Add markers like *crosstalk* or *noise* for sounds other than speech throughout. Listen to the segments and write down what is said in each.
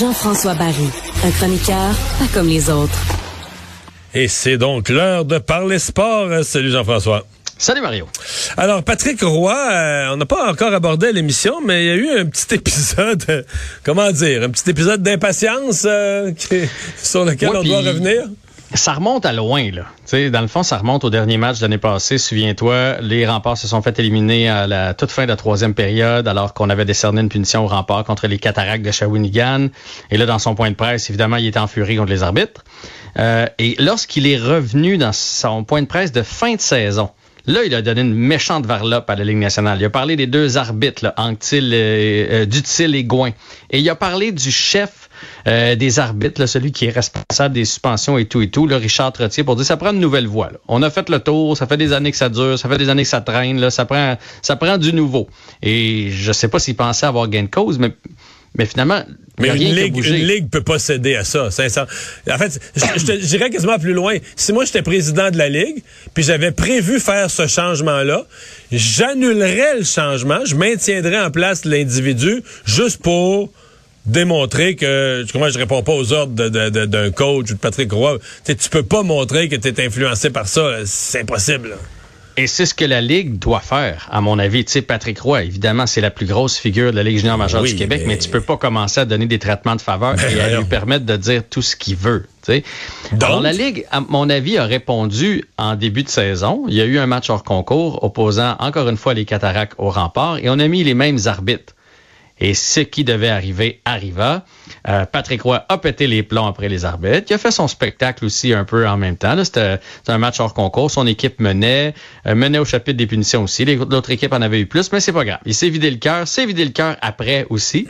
Jean-François Barry, un chroniqueur pas comme les autres. Et c'est donc l'heure de parler sport. Salut Jean-François. Salut Mario. Alors Patrick Roy, euh, on n'a pas encore abordé l'émission, mais il y a eu un petit *laughs* épisode, euh, comment dire, un petit épisode d'impatience euh, sur lequel on doit revenir ça remonte à loin, là. dans le fond, ça remonte au dernier match de l'année passée. Souviens-toi, les remparts se sont fait éliminer à la toute fin de la troisième période, alors qu'on avait décerné une punition aux remparts contre les cataractes de Shawinigan. Et là, dans son point de presse, évidemment, il était en furie contre les arbitres. Euh, et lorsqu'il est revenu dans son point de presse de fin de saison, Là, il a donné une méchante varlope à la Ligue nationale. Il a parlé des deux arbitres, là, Anctil, euh, Dutil et Gouin. Et il a parlé du chef euh, des arbitres, celui qui est responsable des suspensions et tout et tout, le Richard Trottier, pour dire ça prend une nouvelle voie. On a fait le tour, ça fait des années que ça dure, ça fait des années que ça traîne, là, ça prend ça prend du nouveau. Et je sais pas s'il pensait avoir gain de cause, mais mais finalement, mais une ligue, une ligue peut pas céder à ça. En fait, je, dirais quasiment plus loin. Si moi j'étais président de la ligue, puis j'avais prévu faire ce changement-là, j'annulerais le changement, je maintiendrais en place l'individu juste pour démontrer que comment je réponds pas aux ordres d'un coach ou de Patrick Roy. tu peux pas montrer que tu es influencé par ça, c'est impossible. Et c'est ce que la Ligue doit faire, à mon avis. Tu sais, Patrick Roy, évidemment, c'est la plus grosse figure de la Ligue junior majeure du Québec, mais... tu peux pas commencer à donner des traitements de faveur ben et à lui permettre de dire tout ce qu'il veut. Tu sais. Alors, la Ligue, à mon avis, a répondu en début de saison. Il y a eu un match hors concours opposant encore une fois les cataractes au rempart et on a mis les mêmes arbitres. Et ce qui devait arriver arriva. Euh, Patrick Roy a pété les plombs après les arbitres. Il a fait son spectacle aussi un peu en même temps. C'était un match hors concours. Son équipe menait, euh, menait au chapitre des punitions aussi. L'autre équipe en avait eu plus, mais c'est pas grave. Il s'est vidé le cœur, s'est vidé le cœur après aussi.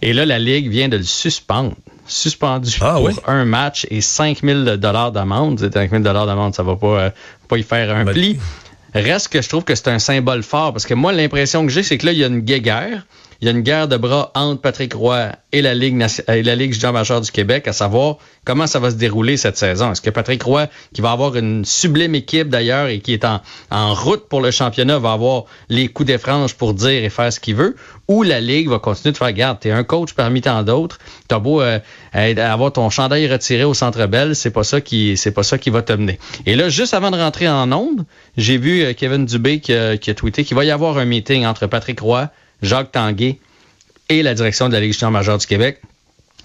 Et là, la Ligue vient de le suspendre. Suspendu ah pour un match et 5000 dollars d'amende. 5000 dollars d'amende, ça va pas, euh, pas y faire un pli. Reste que je trouve que c'est un symbole fort parce que moi, l'impression que j'ai, c'est que là, il y a une guéguerre il y a une guerre de bras entre Patrick Roy et la Ligue, et la Ligue junior majeure du Québec, à savoir comment ça va se dérouler cette saison. Est-ce que Patrick Roy, qui va avoir une sublime équipe d'ailleurs et qui est en, route pour le championnat, va avoir les coups des franges pour dire et faire ce qu'il veut, ou la Ligue va continuer de faire, garde, t'es un coach parmi tant d'autres, t'as beau euh, avoir ton chandail retiré au Centre Bell, c'est pas ça qui c'est pas ça qui va te mener. Et là, juste avant de rentrer en onde, j'ai vu euh, Kevin Dubé qui a, qui a tweeté qu'il va y avoir un meeting entre Patrick Roy, Jacques Tanguay et la direction de la Ligue majeure du Québec.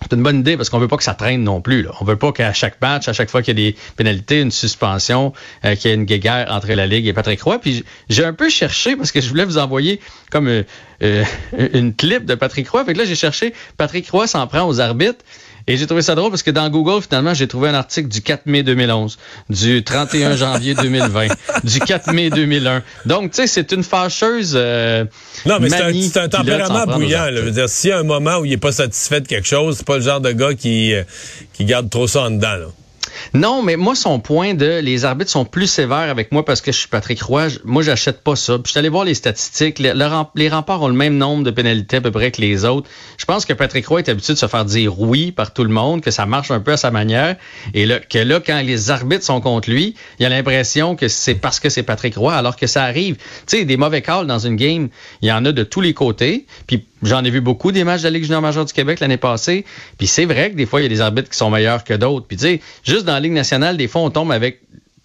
C'est une bonne idée parce qu'on veut pas que ça traîne non plus. On veut pas qu'à chaque match, à chaque fois qu'il y a des pénalités, une suspension, euh, qu'il y ait une guéguerre entre la Ligue et Patrick Roy. Puis j'ai un peu cherché parce que je voulais vous envoyer comme euh, euh, *laughs* une clip de Patrick Roy. Fait que là, j'ai cherché Patrick Roy s'en prend aux arbitres. Et j'ai trouvé ça drôle parce que dans Google, finalement, j'ai trouvé un article du 4 mai 2011, du 31 *laughs* janvier 2020, du 4 mai 2001. Donc, tu sais, c'est une fâcheuse. Euh, non, mais c'est un, tempérament bouillant. Je veux dire, s'il y a un moment où il n'est pas satisfait de quelque chose, c'est pas le genre de gars qui, euh, qui garde trop ça en dedans. Là. Non, mais moi, son point de les arbitres sont plus sévères avec moi parce que je suis Patrick Roy, moi, j'achète pas ça. Puis je suis allé voir les statistiques. les remparts ont le même nombre de pénalités à peu près que les autres. Je pense que Patrick Roy est habitué de se faire dire oui par tout le monde, que ça marche un peu à sa manière. Et là, que là, quand les arbitres sont contre lui, il a l'impression que c'est parce que c'est Patrick Roy, alors que ça arrive. Tu sais, des mauvais calls dans une game, il y en a de tous les côtés. J'en ai vu beaucoup des matchs de la Ligue junior majeure du Québec l'année passée. Puis c'est vrai que des fois, il y a des arbitres qui sont meilleurs que d'autres. Puis tu sais, juste dans la Ligue nationale, des fois, on tombe avec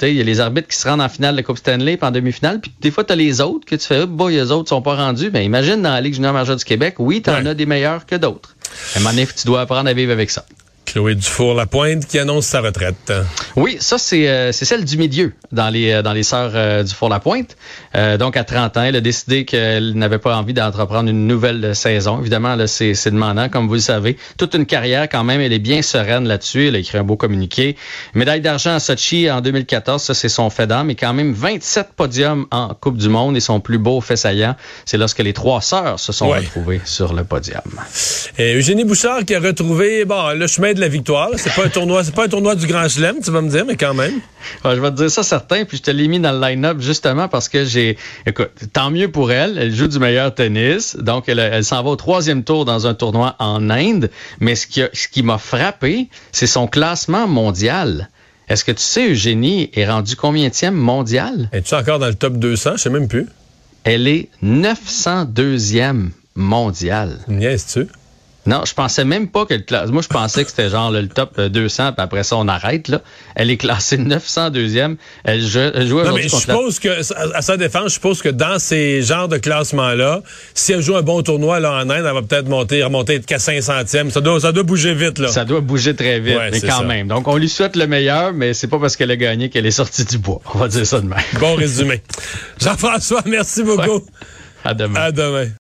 il y a les arbitres qui se rendent en finale de Coupe Stanley puis en demi-finale, puis des fois, tu as les autres que tu fais, oh, boy, les autres sont pas rendus. Ben, imagine dans la Ligue junior majeure du Québec, oui, tu en as des meilleurs que d'autres. Donné, tu dois apprendre à vivre avec ça. Chloé Dufour-Lapointe qui annonce sa retraite. Oui, ça, c'est euh, celle du milieu dans les, euh, dans les sœurs euh, Dufour-Lapointe. Euh, donc, à 30 ans, elle a décidé qu'elle n'avait pas envie d'entreprendre une nouvelle saison. Évidemment, là, c'est demandant, comme vous le savez. Toute une carrière, quand même, elle est bien sereine là-dessus. Elle a écrit un beau communiqué. Médaille d'argent à Sochi en 2014, ça, c'est son fait d'âme. Et quand même 27 podiums en Coupe du Monde. Et son plus beau fait saillant, c'est lorsque les trois sœurs se sont retrouvées sur le podium. Et Eugénie Bouchard qui a retrouvé bon, le chemin de la victoire. C'est pas un tournoi, c'est pas un tournoi du Grand Chelem, tu vas me dire, mais quand même. je vais te dire ça certain, puis je te l'ai mis dans le line-up justement parce que j'ai, écoute, tant mieux pour elle. Elle joue du meilleur tennis, donc elle, s'en va au troisième tour dans un tournoi en Inde. Mais ce qui, ce qui m'a frappé, c'est son classement mondial. Est-ce que tu sais, Eugénie est rendue combienième mondial? Es-tu encore dans le top 200? Je sais même plus. Elle est 902e mondiale. Niaise-tu? Non, je pensais même pas que le classe. Moi, je pensais que c'était genre le top 200, puis après ça, on arrête. Là. Elle est classée 902e. Elle, joue, elle joue non, mais je suppose que, à sa défense, je suppose que dans ces genres de classements-là, si elle joue un bon tournoi là, en Inde, elle va peut-être monter, remonter qu'à 500e. Ça doit, ça doit bouger vite. là. Ça doit bouger très vite, mais quand même. Donc, on lui souhaite le meilleur, mais c'est pas parce qu'elle a gagné qu'elle est sortie du bois. On va dire ça de même. Bon résumé. Jean-François, merci beaucoup. À demain. À demain.